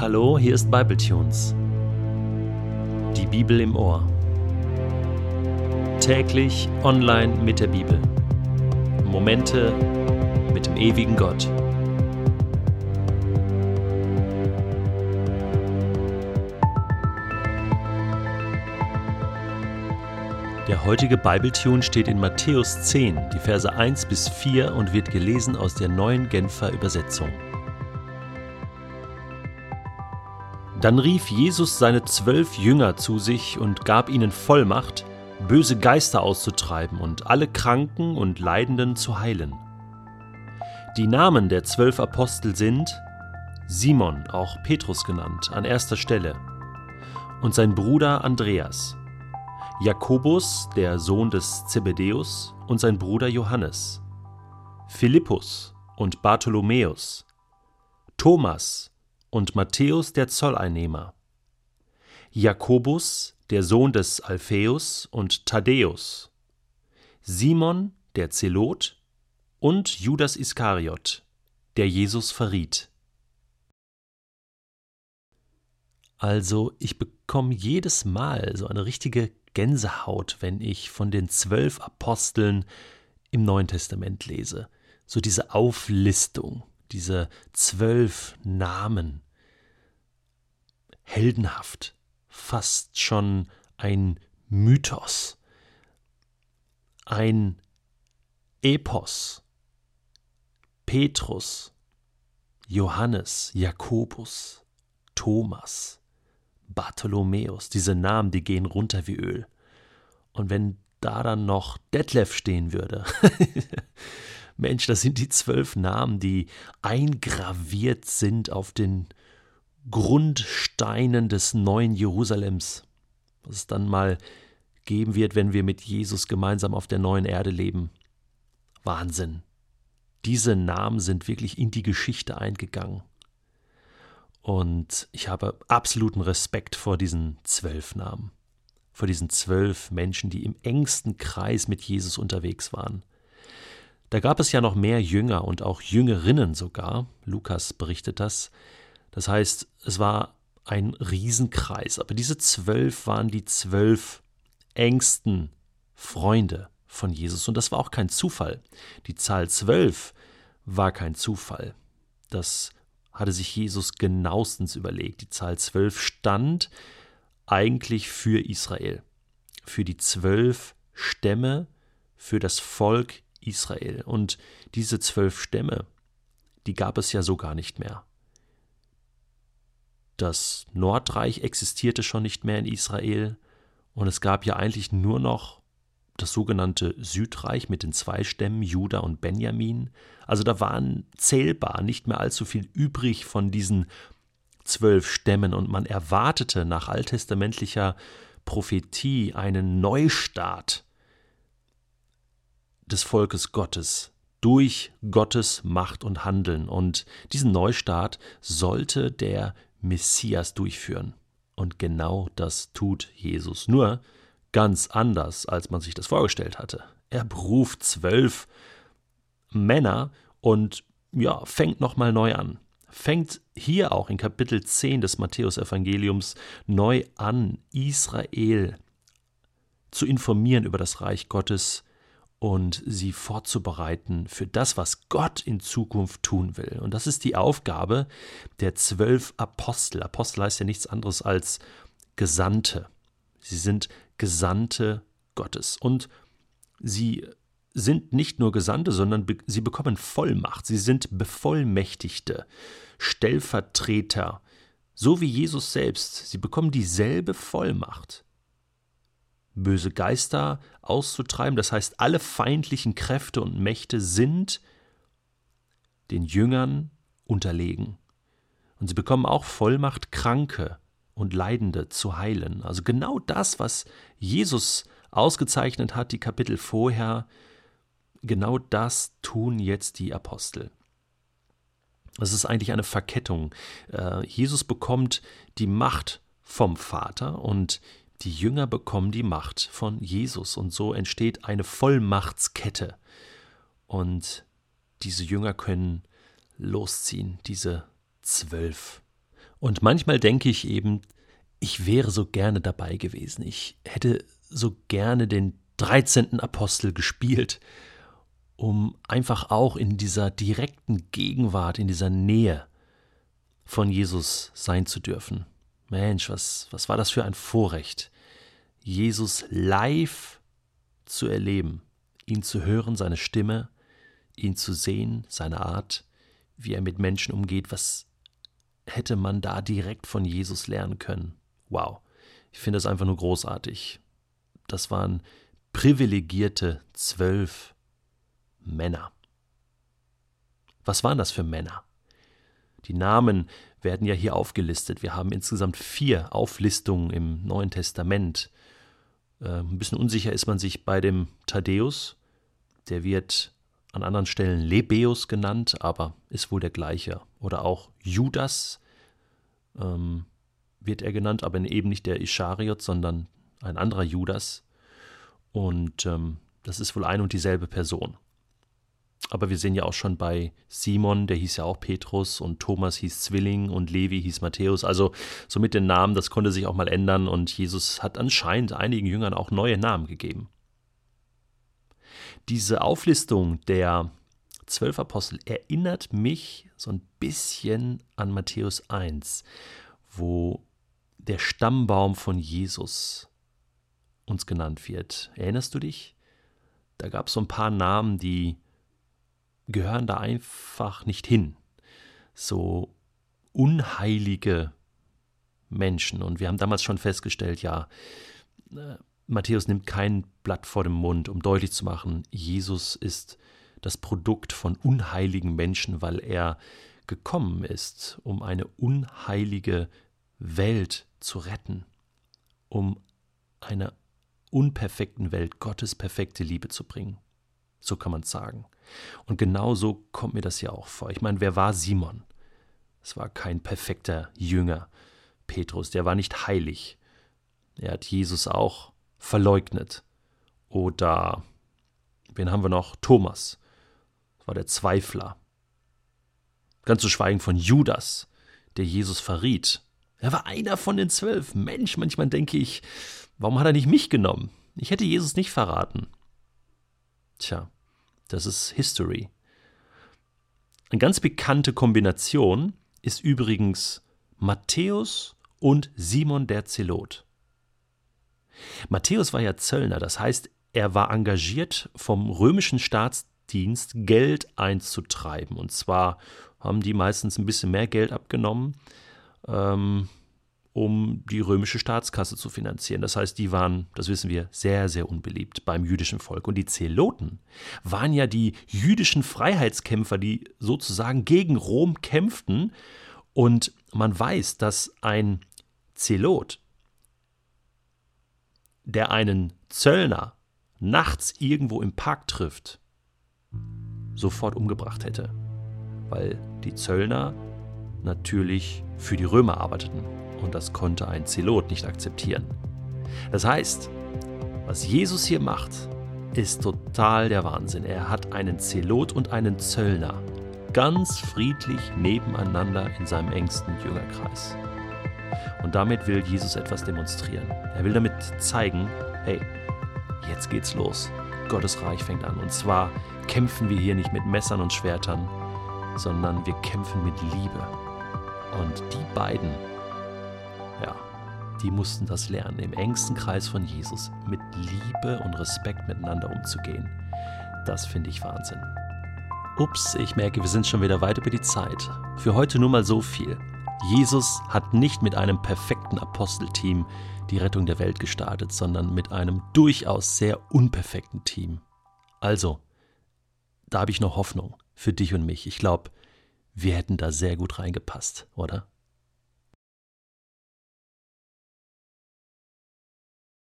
Hallo, hier ist Bibletunes. Die Bibel im Ohr. Täglich online mit der Bibel. Momente mit dem ewigen Gott. Der heutige Bibletune steht in Matthäus 10, die Verse 1 bis 4 und wird gelesen aus der neuen Genfer Übersetzung. Dann rief Jesus seine zwölf Jünger zu sich und gab ihnen Vollmacht, böse Geister auszutreiben und alle Kranken und Leidenden zu heilen. Die Namen der zwölf Apostel sind Simon, auch Petrus genannt, an erster Stelle, und sein Bruder Andreas, Jakobus, der Sohn des Zebedäus, und sein Bruder Johannes, Philippus und Bartholomäus, Thomas, und Matthäus der Zolleinnehmer, Jakobus, der Sohn des Alpheus und Thaddäus, Simon, der Zelot und Judas Iskariot, der Jesus verriet. Also, ich bekomme jedes Mal so eine richtige Gänsehaut, wenn ich von den zwölf Aposteln im Neuen Testament lese. So diese Auflistung diese zwölf Namen. Heldenhaft, fast schon ein Mythos, ein Epos. Petrus, Johannes, Jakobus, Thomas, Bartholomäus, diese Namen, die gehen runter wie Öl. Und wenn da dann noch Detlef stehen würde, Mensch, das sind die zwölf Namen, die eingraviert sind auf den Grundsteinen des neuen Jerusalems, was es dann mal geben wird, wenn wir mit Jesus gemeinsam auf der neuen Erde leben. Wahnsinn. Diese Namen sind wirklich in die Geschichte eingegangen. Und ich habe absoluten Respekt vor diesen zwölf Namen, vor diesen zwölf Menschen, die im engsten Kreis mit Jesus unterwegs waren. Da gab es ja noch mehr Jünger und auch Jüngerinnen sogar. Lukas berichtet das. Das heißt, es war ein Riesenkreis. Aber diese zwölf waren die zwölf engsten Freunde von Jesus. Und das war auch kein Zufall. Die Zahl zwölf war kein Zufall. Das hatte sich Jesus genauestens überlegt. Die Zahl zwölf stand eigentlich für Israel, für die zwölf Stämme, für das Volk Israel. Und diese zwölf Stämme, die gab es ja so gar nicht mehr. Das Nordreich existierte schon nicht mehr in Israel und es gab ja eigentlich nur noch das sogenannte Südreich mit den zwei Stämmen Juda und Benjamin. Also da waren zählbar nicht mehr allzu viel übrig von diesen zwölf Stämmen und man erwartete nach alttestamentlicher Prophetie einen Neustart des Volkes Gottes durch Gottes Macht und Handeln. Und diesen Neustart sollte der Messias durchführen. Und genau das tut Jesus. Nur ganz anders, als man sich das vorgestellt hatte. Er beruft zwölf Männer und ja, fängt nochmal neu an. Fängt hier auch in Kapitel 10 des Matthäusevangeliums neu an, Israel zu informieren über das Reich Gottes, und sie vorzubereiten für das, was Gott in Zukunft tun will. Und das ist die Aufgabe der zwölf Apostel. Apostel heißt ja nichts anderes als Gesandte. Sie sind Gesandte Gottes. Und sie sind nicht nur Gesandte, sondern be sie bekommen Vollmacht. Sie sind Bevollmächtigte, Stellvertreter, so wie Jesus selbst. Sie bekommen dieselbe Vollmacht böse Geister auszutreiben. Das heißt, alle feindlichen Kräfte und Mächte sind den Jüngern unterlegen. Und sie bekommen auch Vollmacht, Kranke und Leidende zu heilen. Also genau das, was Jesus ausgezeichnet hat, die Kapitel vorher, genau das tun jetzt die Apostel. Das ist eigentlich eine Verkettung. Äh, Jesus bekommt die Macht vom Vater und die Jünger bekommen die Macht von Jesus und so entsteht eine Vollmachtskette. Und diese Jünger können losziehen, diese zwölf. Und manchmal denke ich eben, ich wäre so gerne dabei gewesen. Ich hätte so gerne den 13. Apostel gespielt, um einfach auch in dieser direkten Gegenwart, in dieser Nähe von Jesus sein zu dürfen. Mensch, was, was war das für ein Vorrecht, Jesus live zu erleben, ihn zu hören, seine Stimme, ihn zu sehen, seine Art, wie er mit Menschen umgeht, was hätte man da direkt von Jesus lernen können. Wow, ich finde das einfach nur großartig. Das waren privilegierte zwölf Männer. Was waren das für Männer? Die Namen werden ja hier aufgelistet. Wir haben insgesamt vier Auflistungen im Neuen Testament. Äh, ein bisschen unsicher ist man sich bei dem Thaddäus. Der wird an anderen Stellen Lebeus genannt, aber ist wohl der gleiche. Oder auch Judas ähm, wird er genannt, aber eben nicht der Ischariot, sondern ein anderer Judas. Und ähm, das ist wohl ein und dieselbe Person. Aber wir sehen ja auch schon bei Simon, der hieß ja auch Petrus und Thomas hieß Zwilling und Levi hieß Matthäus. Also so mit den Namen, das konnte sich auch mal ändern und Jesus hat anscheinend einigen Jüngern auch neue Namen gegeben. Diese Auflistung der zwölf Apostel erinnert mich so ein bisschen an Matthäus 1, wo der Stammbaum von Jesus uns genannt wird. Erinnerst du dich? Da gab es so ein paar Namen, die gehören da einfach nicht hin. So unheilige Menschen. Und wir haben damals schon festgestellt, ja, äh, Matthäus nimmt kein Blatt vor dem Mund, um deutlich zu machen, Jesus ist das Produkt von unheiligen Menschen, weil er gekommen ist, um eine unheilige Welt zu retten, um einer unperfekten Welt Gottes perfekte Liebe zu bringen. So kann man es sagen. Und genau so kommt mir das ja auch vor. Ich meine, wer war Simon? Es war kein perfekter Jünger. Petrus, der war nicht heilig. Er hat Jesus auch verleugnet. Oder wen haben wir noch? Thomas. Das war der Zweifler. Ganz zu schweigen von Judas, der Jesus verriet. Er war einer von den zwölf. Mensch, manchmal denke ich, warum hat er nicht mich genommen? Ich hätte Jesus nicht verraten. Tja, das ist History. Eine ganz bekannte Kombination ist übrigens Matthäus und Simon der Zelot. Matthäus war ja Zöllner, das heißt, er war engagiert vom römischen Staatsdienst Geld einzutreiben. Und zwar haben die meistens ein bisschen mehr Geld abgenommen, ähm, um die römische Staatskasse zu finanzieren. Das heißt, die waren, das wissen wir, sehr, sehr unbeliebt beim jüdischen Volk. Und die Zeloten waren ja die jüdischen Freiheitskämpfer, die sozusagen gegen Rom kämpften. Und man weiß, dass ein Zelot der einen Zöllner nachts irgendwo im Park trifft, sofort umgebracht hätte, weil die Zöllner natürlich für die Römer arbeiteten und das konnte ein Zelot nicht akzeptieren. Das heißt, was Jesus hier macht, ist total der Wahnsinn. Er hat einen Zelot und einen Zöllner ganz friedlich nebeneinander in seinem engsten Jüngerkreis. Und damit will Jesus etwas demonstrieren. Er will damit zeigen, hey, jetzt geht's los. Gottes Reich fängt an. Und zwar kämpfen wir hier nicht mit Messern und Schwertern, sondern wir kämpfen mit Liebe. Und die beiden, ja, die mussten das lernen, im engsten Kreis von Jesus mit Liebe und Respekt miteinander umzugehen. Das finde ich Wahnsinn. Ups, ich merke, wir sind schon wieder weit über die Zeit. Für heute nur mal so viel. Jesus hat nicht mit einem perfekten Apostelteam die Rettung der Welt gestartet, sondern mit einem durchaus sehr unperfekten Team. Also, da habe ich noch Hoffnung für dich und mich. Ich glaube, wir hätten da sehr gut reingepasst, oder?